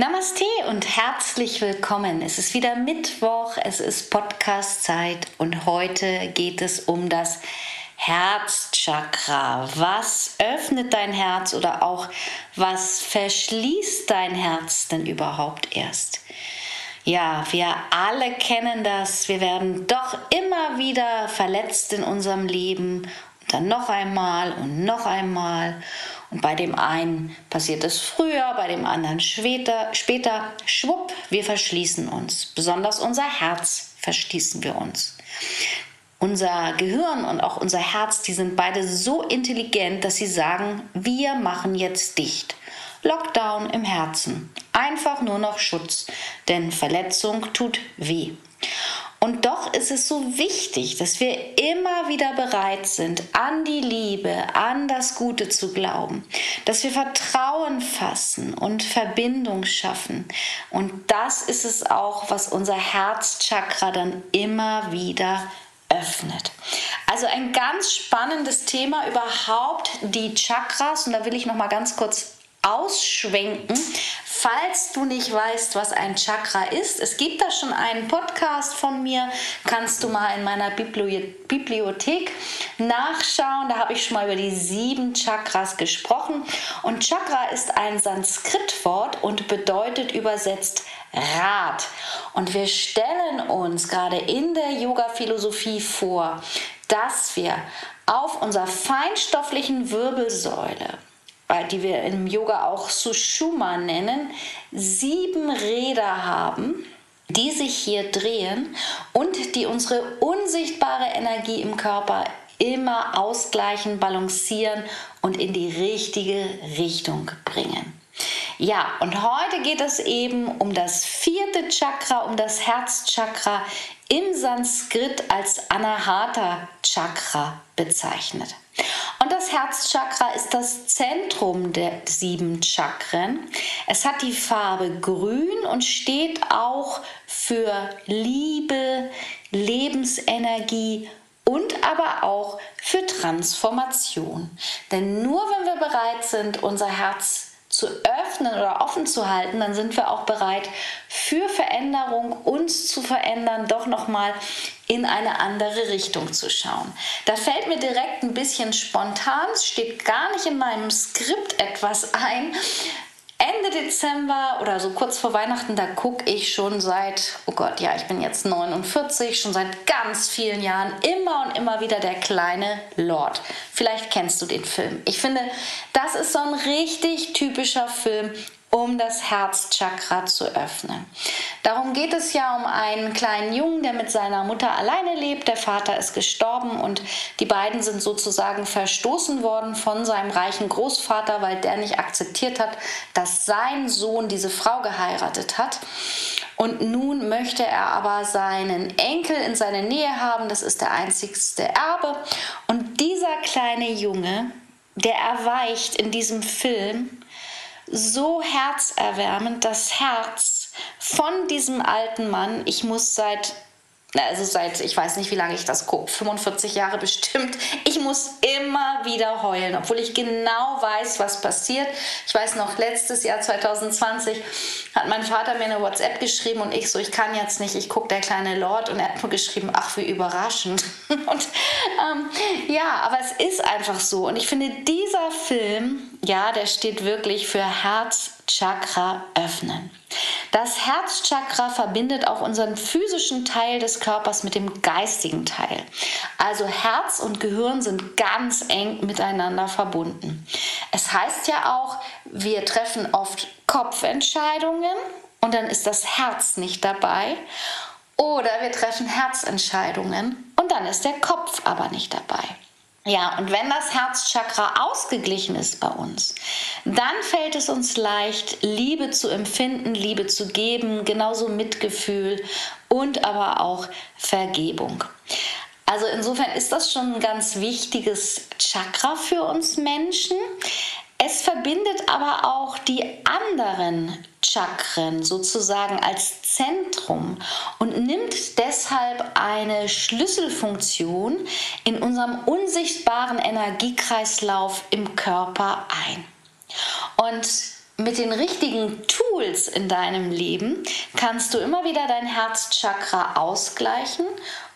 Namaste und herzlich willkommen. Es ist wieder Mittwoch, es ist Podcast-Zeit und heute geht es um das Herzchakra. Was öffnet dein Herz oder auch was verschließt dein Herz denn überhaupt erst? Ja, wir alle kennen das. Wir werden doch immer wieder verletzt in unserem Leben und dann noch einmal und noch einmal. Und bei dem einen passiert es früher, bei dem anderen später, später, schwupp, wir verschließen uns. Besonders unser Herz verschließen wir uns. Unser Gehirn und auch unser Herz, die sind beide so intelligent, dass sie sagen, wir machen jetzt dicht. Lockdown im Herzen. Einfach nur noch Schutz, denn Verletzung tut weh. Und doch ist es so wichtig, dass wir immer wieder bereit sind, an die Liebe, an das Gute zu glauben, dass wir Vertrauen fassen und Verbindung schaffen. Und das ist es auch, was unser Herzchakra dann immer wieder öffnet. Also ein ganz spannendes Thema überhaupt die Chakras und da will ich noch mal ganz kurz ausschwenken, falls du nicht weißt, was ein Chakra ist. Es gibt da schon einen Podcast von mir, kannst du mal in meiner Bibliothek nachschauen. Da habe ich schon mal über die sieben Chakras gesprochen. Und Chakra ist ein Sanskritwort und bedeutet übersetzt Rad. Und wir stellen uns gerade in der Yoga-Philosophie vor, dass wir auf unserer feinstofflichen Wirbelsäule die wir im Yoga auch Sushuma nennen, sieben Räder haben, die sich hier drehen und die unsere unsichtbare Energie im Körper immer ausgleichen, balancieren und in die richtige Richtung bringen. Ja, und heute geht es eben um das vierte Chakra, um das Herzchakra im Sanskrit als Anahata Chakra bezeichnet. Und das Herzchakra ist das Zentrum der sieben Chakren. Es hat die Farbe grün und steht auch für Liebe, Lebensenergie und aber auch für Transformation. Denn nur wenn wir bereit sind, unser Herz zu öffnen oder offen zu halten, dann sind wir auch bereit für Veränderung, uns zu verändern, doch noch mal in eine andere Richtung zu schauen. Da fällt mir direkt ein bisschen spontan, steht gar nicht in meinem Skript etwas ein, Ende Dezember oder so kurz vor Weihnachten, da gucke ich schon seit, oh Gott, ja, ich bin jetzt 49, schon seit ganz vielen Jahren immer und immer wieder der kleine Lord. Vielleicht kennst du den Film. Ich finde, das ist so ein richtig typischer Film, um das Herzchakra zu öffnen. Darum geht es ja um einen kleinen Jungen, der mit seiner Mutter alleine lebt. Der Vater ist gestorben und die beiden sind sozusagen verstoßen worden von seinem reichen Großvater, weil der nicht akzeptiert hat, dass sein Sohn diese Frau geheiratet hat. Und nun möchte er aber seinen Enkel in seine Nähe haben. Das ist der einzigste Erbe. Und dieser kleine Junge, der erweicht in diesem Film so herzerwärmend, das Herz von diesem alten Mann. Ich muss seit also seit, ich weiß nicht, wie lange ich das gucke, 45 Jahre bestimmt. Ich muss immer wieder heulen, obwohl ich genau weiß, was passiert. Ich weiß noch, letztes Jahr 2020 hat mein Vater mir eine WhatsApp geschrieben und ich so, ich kann jetzt nicht, ich gucke der kleine Lord und er hat nur geschrieben, ach, wie überraschend. Und ähm, ja, aber es ist einfach so. Und ich finde, dieser Film, ja, der steht wirklich für Herzchakra öffnen. Das Herzchakra verbindet auch unseren physischen Teil des Körpers mit dem geistigen Teil. Also Herz und Gehirn sind ganz eng miteinander verbunden. Es heißt ja auch, wir treffen oft Kopfentscheidungen und dann ist das Herz nicht dabei. Oder wir treffen Herzentscheidungen und dann ist der Kopf aber nicht dabei. Ja, und wenn das Herzchakra ausgeglichen ist bei uns, dann fällt es uns leicht, Liebe zu empfinden, Liebe zu geben, genauso Mitgefühl und aber auch Vergebung. Also insofern ist das schon ein ganz wichtiges Chakra für uns Menschen. Es verbindet aber auch die anderen Chakren sozusagen als Zentrum und nimmt deshalb eine Schlüsselfunktion in unserem unsichtbaren Energiekreislauf im Körper ein. Und mit den richtigen Tools in deinem Leben kannst du immer wieder dein Herzchakra ausgleichen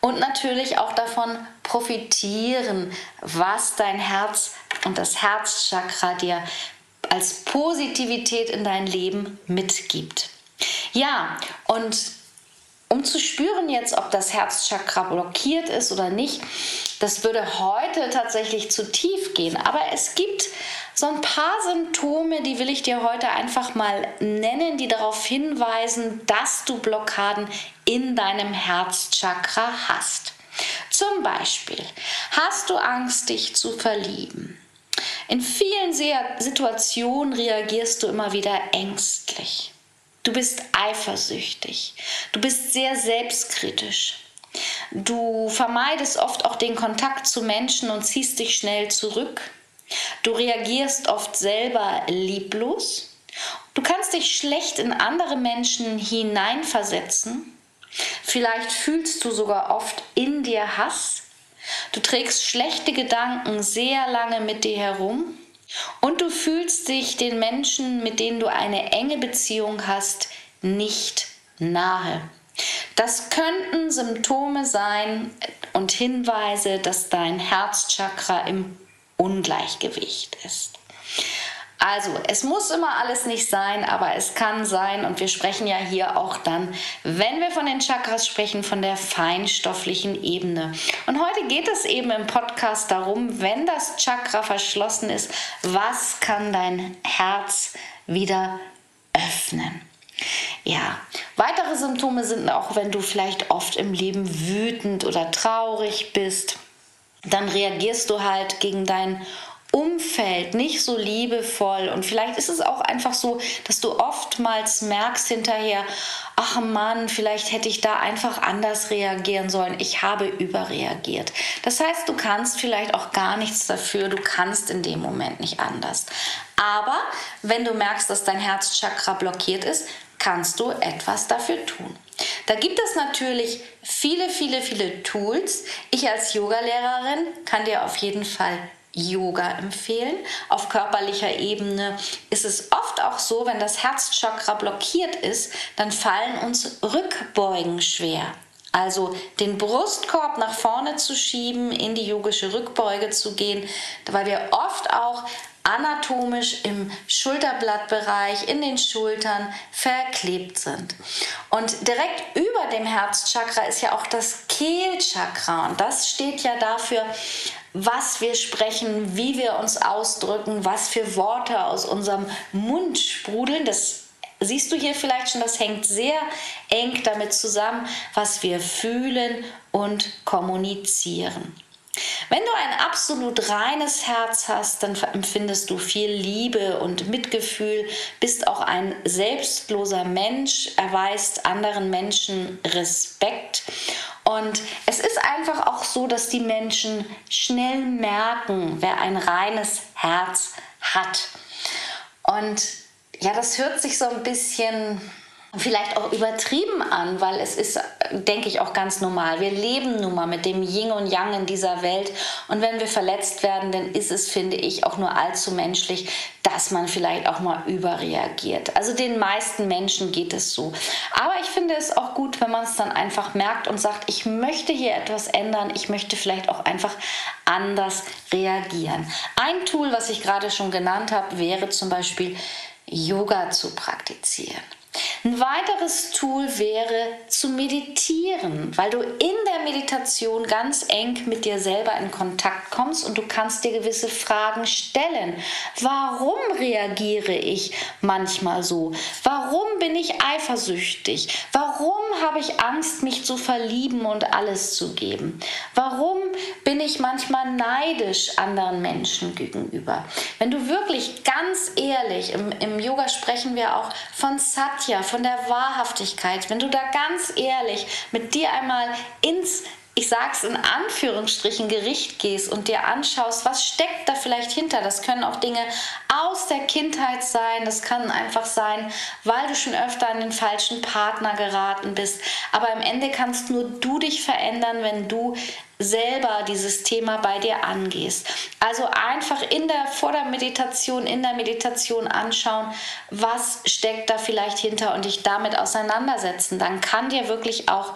und natürlich auch davon profitieren, was dein Herz und das Herzchakra dir als Positivität in dein Leben mitgibt. Ja, und um zu spüren jetzt, ob das Herzchakra blockiert ist oder nicht, das würde heute tatsächlich zu tief gehen. Aber es gibt so ein paar Symptome, die will ich dir heute einfach mal nennen, die darauf hinweisen, dass du Blockaden in deinem Herzchakra hast. Zum Beispiel hast du Angst, dich zu verlieben. In vielen Situationen reagierst du immer wieder ängstlich. Du bist eifersüchtig. Du bist sehr selbstkritisch. Du vermeidest oft auch den Kontakt zu Menschen und ziehst dich schnell zurück. Du reagierst oft selber lieblos. Du kannst dich schlecht in andere Menschen hineinversetzen. Vielleicht fühlst du sogar oft in dir Hass. Du trägst schlechte Gedanken sehr lange mit dir herum. Und du fühlst dich den Menschen, mit denen du eine enge Beziehung hast, nicht nahe. Das könnten Symptome sein und Hinweise, dass dein Herzchakra im Ungleichgewicht ist. Also, es muss immer alles nicht sein, aber es kann sein und wir sprechen ja hier auch dann, wenn wir von den Chakras sprechen, von der feinstofflichen Ebene. Und heute geht es eben im Podcast darum, wenn das Chakra verschlossen ist, was kann dein Herz wieder öffnen? Ja, weitere Symptome sind auch, wenn du vielleicht oft im Leben wütend oder traurig bist, dann reagierst du halt gegen dein Umfeld nicht so liebevoll und vielleicht ist es auch einfach so, dass du oftmals merkst hinterher, ach Mann, vielleicht hätte ich da einfach anders reagieren sollen. Ich habe überreagiert. Das heißt, du kannst vielleicht auch gar nichts dafür, du kannst in dem Moment nicht anders. Aber wenn du merkst, dass dein Herzchakra blockiert ist, kannst du etwas dafür tun. Da gibt es natürlich viele, viele, viele Tools. Ich als Yogalehrerin kann dir auf jeden Fall Yoga empfehlen. Auf körperlicher Ebene ist es oft auch so, wenn das Herzchakra blockiert ist, dann fallen uns Rückbeugen schwer. Also den Brustkorb nach vorne zu schieben, in die yogische Rückbeuge zu gehen, weil wir oft auch anatomisch im Schulterblattbereich, in den Schultern verklebt sind. Und direkt über dem Herzchakra ist ja auch das Kehlchakra und das steht ja dafür, was wir sprechen, wie wir uns ausdrücken, was für Worte aus unserem Mund sprudeln. Das siehst du hier vielleicht schon, das hängt sehr eng damit zusammen, was wir fühlen und kommunizieren. Wenn du ein absolut reines Herz hast, dann empfindest du viel Liebe und Mitgefühl, bist auch ein selbstloser Mensch, erweist anderen Menschen Respekt. Und es ist einfach auch so, dass die Menschen schnell merken, wer ein reines Herz hat. Und ja, das hört sich so ein bisschen vielleicht auch übertrieben an, weil es ist, denke ich, auch ganz normal. Wir leben nun mal mit dem Yin und Yang in dieser Welt und wenn wir verletzt werden, dann ist es, finde ich, auch nur allzu menschlich, dass man vielleicht auch mal überreagiert. Also den meisten Menschen geht es so. Aber ich finde es auch gut, wenn man es dann einfach merkt und sagt, ich möchte hier etwas ändern, ich möchte vielleicht auch einfach anders reagieren. Ein Tool, was ich gerade schon genannt habe, wäre zum Beispiel Yoga zu praktizieren. Ein weiteres Tool wäre zu meditieren, weil du in der Meditation ganz eng mit dir selber in Kontakt kommst und du kannst dir gewisse Fragen stellen. Warum reagiere ich manchmal so? Warum bin ich eifersüchtig? Warum habe ich Angst, mich zu verlieben und alles zu geben? Warum bin ich manchmal neidisch anderen Menschen gegenüber? Wenn du wirklich ganz ehrlich, im, im Yoga sprechen wir auch von Satya, von der Wahrhaftigkeit, wenn du da ganz ehrlich mit dir einmal ins ich sag's in Anführungsstrichen, Gericht gehst und dir anschaust, was steckt da vielleicht hinter. Das können auch Dinge aus der Kindheit sein. Das kann einfach sein, weil du schon öfter an den falschen Partner geraten bist. Aber im Ende kannst nur du dich verändern, wenn du selber dieses Thema bei dir angehst. Also einfach in der vor der Meditation, in der Meditation anschauen, was steckt da vielleicht hinter und dich damit auseinandersetzen. Dann kann dir wirklich auch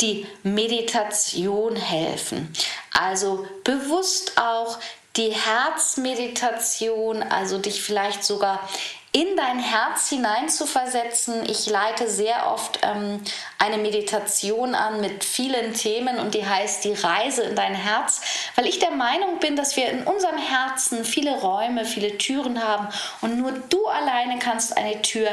die Meditation helfen. Also bewusst auch die Herzmeditation, also dich vielleicht sogar in dein Herz hinein zu versetzen. Ich leite sehr oft ähm, eine Meditation an mit vielen Themen und die heißt die Reise in dein Herz, weil ich der Meinung bin, dass wir in unserem Herzen viele Räume, viele Türen haben und nur du alleine kannst eine Tür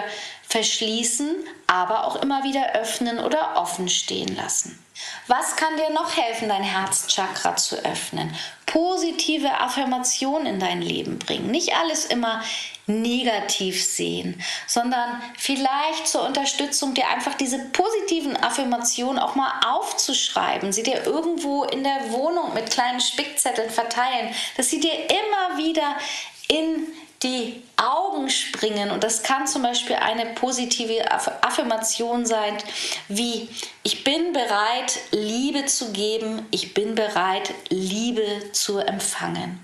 verschließen, aber auch immer wieder öffnen oder offen stehen lassen. Was kann dir noch helfen, dein Herzchakra zu öffnen? Positive Affirmationen in dein Leben bringen. Nicht alles immer negativ sehen, sondern vielleicht zur Unterstützung dir einfach diese positiven Affirmationen auch mal aufzuschreiben, sie dir irgendwo in der Wohnung mit kleinen Spickzetteln verteilen, dass sie dir immer wieder in die Augen springen. Und das kann zum Beispiel eine positive Affirmation sein, wie ich bin bereit, Liebe zu geben, ich bin bereit, Liebe zu empfangen.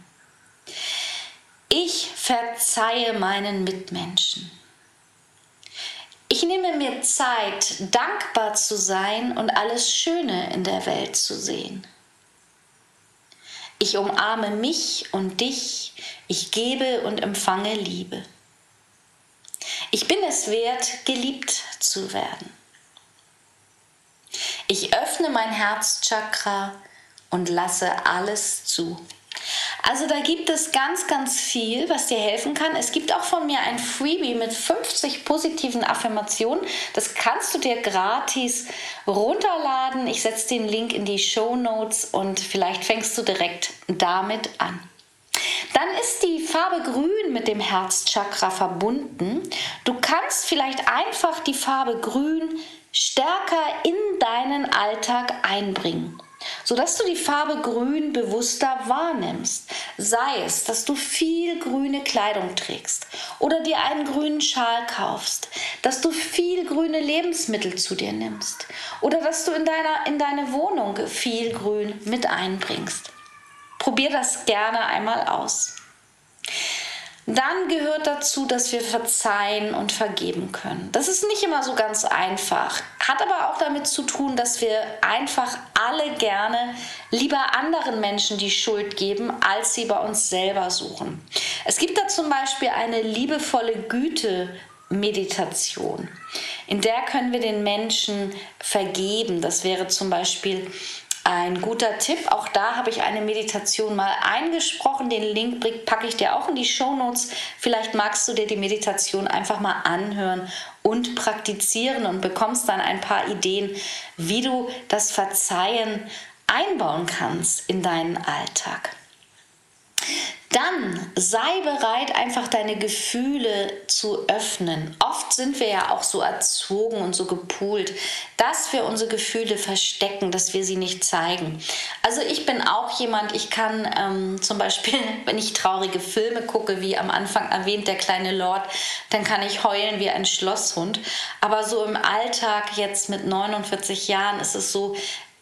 Ich verzeihe meinen Mitmenschen. Ich nehme mir Zeit, dankbar zu sein und alles Schöne in der Welt zu sehen. Ich umarme mich und dich. Ich gebe und empfange Liebe. Ich bin es wert, geliebt zu werden. Ich öffne mein Herzchakra und lasse alles zu. Also da gibt es ganz, ganz viel, was dir helfen kann. Es gibt auch von mir ein Freebie mit 50 positiven Affirmationen. Das kannst du dir gratis runterladen. Ich setze den Link in die Show Notes und vielleicht fängst du direkt damit an. Dann ist die Farbe Grün mit dem Herzchakra verbunden. Du kannst vielleicht einfach die Farbe Grün stärker in deinen Alltag einbringen sodass du die Farbe Grün bewusster wahrnimmst. Sei es, dass du viel grüne Kleidung trägst oder dir einen grünen Schal kaufst, dass du viel grüne Lebensmittel zu dir nimmst oder dass du in, deiner, in deine Wohnung viel Grün mit einbringst. Probier das gerne einmal aus. Dann gehört dazu, dass wir verzeihen und vergeben können. Das ist nicht immer so ganz einfach, hat aber auch damit zu tun, dass wir einfach alle gerne lieber anderen Menschen die Schuld geben, als sie bei uns selber suchen. Es gibt da zum Beispiel eine liebevolle Güte Meditation. In der können wir den Menschen vergeben. Das wäre zum Beispiel ein guter Tipp. Auch da habe ich eine Meditation mal eingesprochen. Den Link packe ich dir auch in die Show Notes. Vielleicht magst du dir die Meditation einfach mal anhören und praktizieren und bekommst dann ein paar Ideen, wie du das Verzeihen einbauen kannst in deinen Alltag. Dann sei bereit, einfach deine Gefühle zu öffnen. Oft sind wir ja auch so erzogen und so gepoolt, dass wir unsere Gefühle verstecken, dass wir sie nicht zeigen. Also ich bin auch jemand, ich kann ähm, zum Beispiel, wenn ich traurige Filme gucke, wie am Anfang erwähnt, der kleine Lord, dann kann ich heulen wie ein Schlosshund. Aber so im Alltag jetzt mit 49 Jahren ist es so,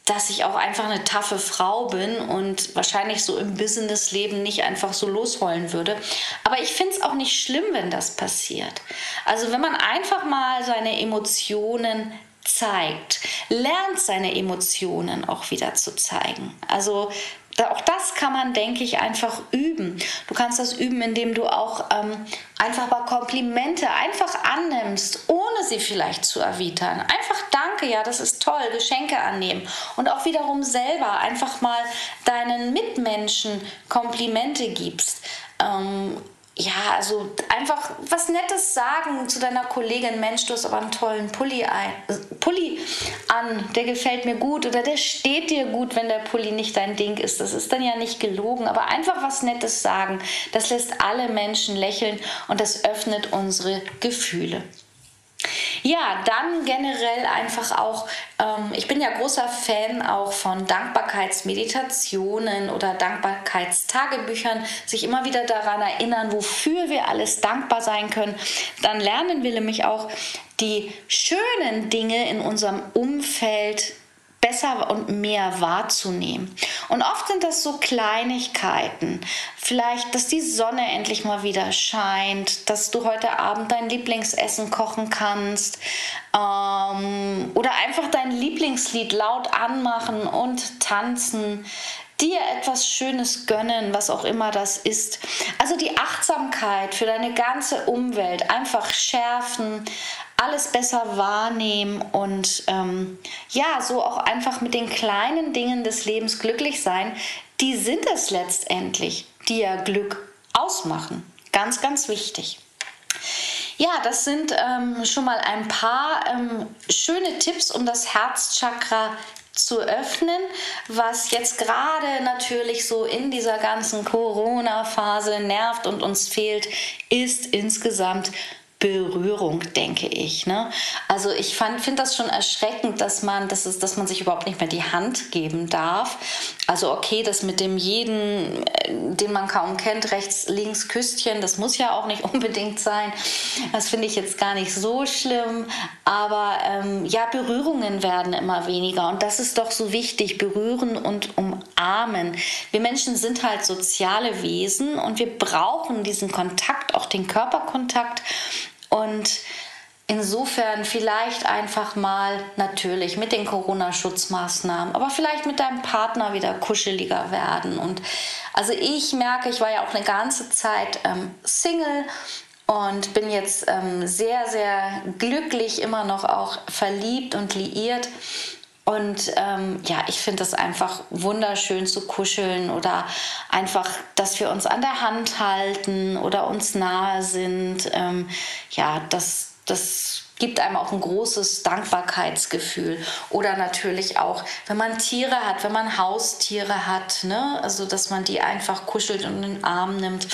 dass ich auch einfach eine taffe Frau bin und wahrscheinlich so im Businessleben nicht einfach so losheulen würde. Aber ich finde es auch nicht schlimm, wenn das passiert. Also wenn man einfach mal seine Emotionen zeigt, lernt seine Emotionen auch wieder zu zeigen. Also auch das kann man, denke ich, einfach üben. Du kannst das üben, indem du auch ähm, einfach mal Komplimente einfach annimmst, ohne sie vielleicht zu erwidern. Einfach danke, ja, das ist toll, Geschenke annehmen. Und auch wiederum selber einfach mal deinen Mitmenschen Komplimente gibst. Ähm, ja, also einfach was Nettes sagen zu deiner Kollegin. Mensch, du hast aber einen tollen Pulli, ein, Pulli an, der gefällt mir gut oder der steht dir gut, wenn der Pulli nicht dein Ding ist. Das ist dann ja nicht gelogen, aber einfach was Nettes sagen. Das lässt alle Menschen lächeln und das öffnet unsere Gefühle. Ja, dann generell einfach auch, ähm, ich bin ja großer Fan auch von Dankbarkeitsmeditationen oder Dankbarkeitstagebüchern, sich immer wieder daran erinnern, wofür wir alles dankbar sein können. Dann lernen wir nämlich auch die schönen Dinge in unserem Umfeld besser und mehr wahrzunehmen. Und oft sind das so Kleinigkeiten. Vielleicht, dass die Sonne endlich mal wieder scheint, dass du heute Abend dein Lieblingsessen kochen kannst ähm, oder einfach dein Lieblingslied laut anmachen und tanzen dir etwas Schönes gönnen, was auch immer das ist. Also die Achtsamkeit für deine ganze Umwelt einfach schärfen, alles besser wahrnehmen und ähm, ja, so auch einfach mit den kleinen Dingen des Lebens glücklich sein, die sind es letztendlich, die ja Glück ausmachen. Ganz, ganz wichtig. Ja, das sind ähm, schon mal ein paar ähm, schöne Tipps, um das Herzchakra zu öffnen, was jetzt gerade natürlich so in dieser ganzen Corona-Phase nervt und uns fehlt, ist insgesamt Berührung, denke ich. Ne? Also ich finde das schon erschreckend, dass man, dass, es, dass man sich überhaupt nicht mehr die Hand geben darf. Also okay, das mit dem jeden, äh, den man kaum kennt, rechts, links Küsschen, das muss ja auch nicht unbedingt sein. Das finde ich jetzt gar nicht so schlimm. Aber ähm, ja, Berührungen werden immer weniger und das ist doch so wichtig, berühren und umarmen. Wir Menschen sind halt soziale Wesen und wir brauchen diesen Kontakt, auch den Körperkontakt. Und insofern vielleicht einfach mal natürlich mit den Corona-Schutzmaßnahmen, aber vielleicht mit deinem Partner wieder kuscheliger werden. Und also ich merke, ich war ja auch eine ganze Zeit ähm, Single und bin jetzt ähm, sehr, sehr glücklich, immer noch auch verliebt und liiert. Und ähm, ja, ich finde es einfach wunderschön zu kuscheln oder einfach, dass wir uns an der Hand halten oder uns nahe sind. Ähm, ja, das, das gibt einem auch ein großes Dankbarkeitsgefühl. Oder natürlich auch, wenn man Tiere hat, wenn man Haustiere hat, ne? also dass man die einfach kuschelt und in den Arm nimmt.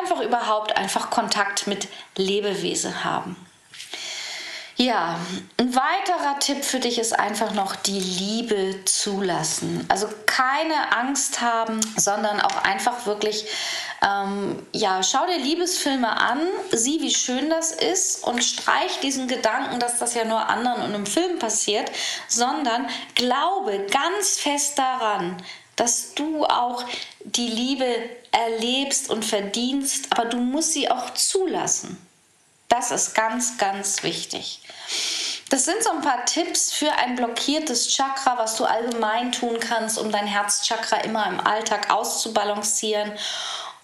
Einfach überhaupt einfach Kontakt mit Lebewesen haben. Ja, ein weiterer Tipp für dich ist einfach noch die Liebe zulassen. Also keine Angst haben, sondern auch einfach wirklich, ähm, ja, schau dir Liebesfilme an, sieh, wie schön das ist und streich diesen Gedanken, dass das ja nur anderen und im Film passiert, sondern glaube ganz fest daran, dass du auch die Liebe erlebst und verdienst, aber du musst sie auch zulassen. Das ist ganz, ganz wichtig. Das sind so ein paar Tipps für ein blockiertes Chakra, was du allgemein tun kannst, um dein Herzchakra immer im Alltag auszubalancieren.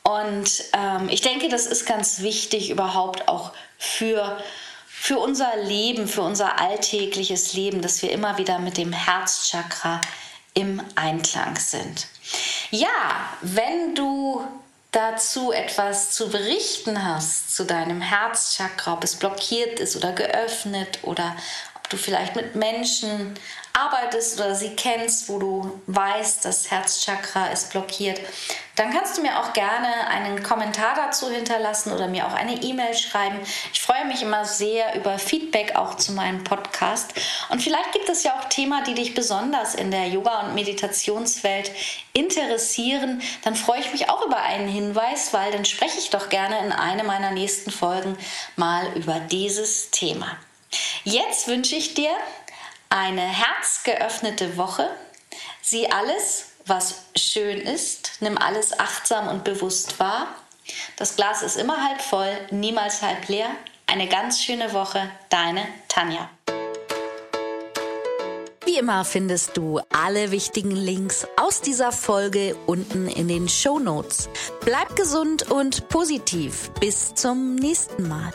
Und ähm, ich denke, das ist ganz wichtig überhaupt auch für, für unser Leben, für unser alltägliches Leben, dass wir immer wieder mit dem Herzchakra im Einklang sind. Ja, wenn du dazu etwas zu berichten hast zu deinem Herzchakra, ob es blockiert ist oder geöffnet oder du vielleicht mit Menschen arbeitest oder sie kennst, wo du weißt, das Herzchakra ist blockiert, dann kannst du mir auch gerne einen Kommentar dazu hinterlassen oder mir auch eine E-Mail schreiben. Ich freue mich immer sehr über Feedback auch zu meinem Podcast. Und vielleicht gibt es ja auch Themen, die dich besonders in der Yoga- und Meditationswelt interessieren. Dann freue ich mich auch über einen Hinweis, weil dann spreche ich doch gerne in einer meiner nächsten Folgen mal über dieses Thema. Jetzt wünsche ich dir eine herzgeöffnete Woche. Sieh alles, was schön ist. Nimm alles achtsam und bewusst wahr. Das Glas ist immer halb voll, niemals halb leer. Eine ganz schöne Woche. Deine Tanja. Wie immer findest du alle wichtigen Links aus dieser Folge unten in den Show Notes. Bleib gesund und positiv. Bis zum nächsten Mal.